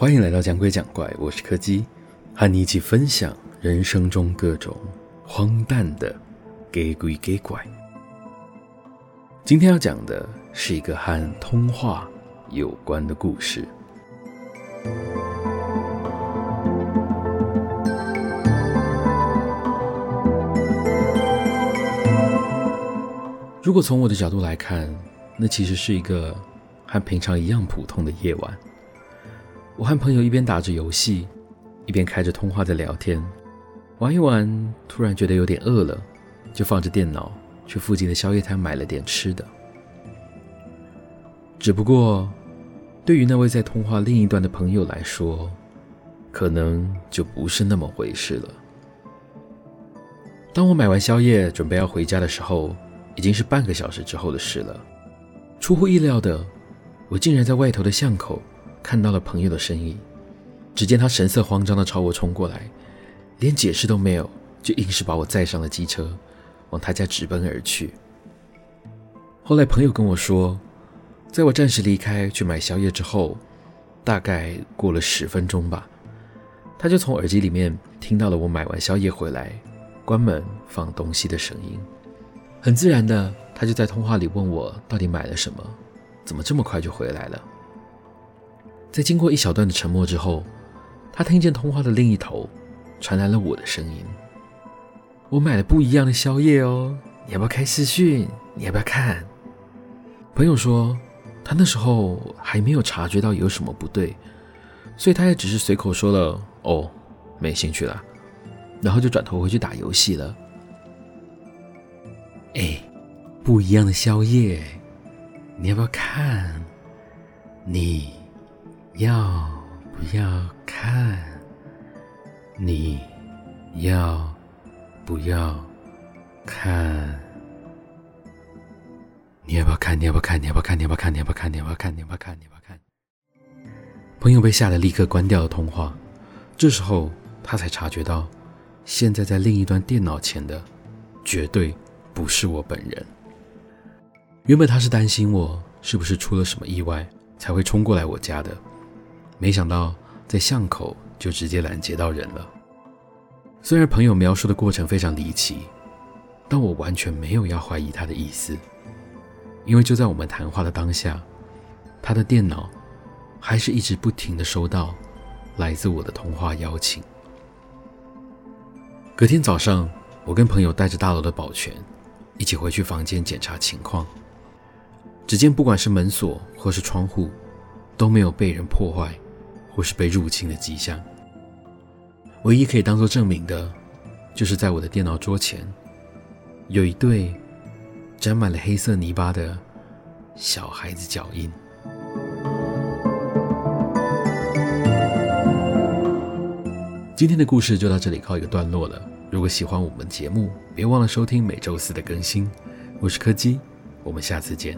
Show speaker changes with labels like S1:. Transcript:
S1: 欢迎来到讲鬼讲怪，我是柯基，和你一起分享人生中各种荒诞的给鬼给怪。今天要讲的是一个和通话有关的故事。如果从我的角度来看，那其实是一个和平常一样普通的夜晚。我和朋友一边打着游戏，一边开着通话在聊天，玩一玩，突然觉得有点饿了，就放着电脑去附近的宵夜摊买了点吃的。只不过，对于那位在通话另一端的朋友来说，可能就不是那么回事了。当我买完宵夜准备要回家的时候，已经是半个小时之后的事了。出乎意料的，我竟然在外头的巷口。看到了朋友的身影，只见他神色慌张地朝我冲过来，连解释都没有，就硬是把我载上了机车，往他家直奔而去。后来朋友跟我说，在我暂时离开去买宵夜之后，大概过了十分钟吧，他就从耳机里面听到了我买完宵夜回来，关门放东西的声音。很自然的，他就在通话里问我到底买了什么，怎么这么快就回来了。在经过一小段的沉默之后，他听见通话的另一头传来了我的声音：“我买了不一样的宵夜哦，你要不要开视讯？你要不要看？”朋友说，他那时候还没有察觉到有什么不对，所以他也只是随口说了：“哦，没兴趣了。”然后就转头回去打游戏了。哎，不一样的宵夜，你要不要看？你。要不要看？你要不要看？你要不要看？你要不要看？你要不要看？你要不要看？你要不要看？你要不要看？你要不要看？你要不要看？朋友被吓得立刻关掉了通话。这时候他才察觉到，现在在另一端电脑前的绝对不是我本人。原本他是担心我是不是出了什么意外才会冲过来我家的。没想到在巷口就直接拦截到人了。虽然朋友描述的过程非常离奇，但我完全没有要怀疑他的意思，因为就在我们谈话的当下，他的电脑还是一直不停的收到来自我的通话邀请。隔天早上，我跟朋友带着大楼的保全一起回去房间检查情况，只见不管是门锁或是窗户都没有被人破坏。或是被入侵的迹象，唯一可以当做证明的，就是在我的电脑桌前，有一对沾满了黑色泥巴的小孩子脚印。今天的故事就到这里告一个段落了。如果喜欢我们节目，别忘了收听每周四的更新。我是柯基，我们下次见。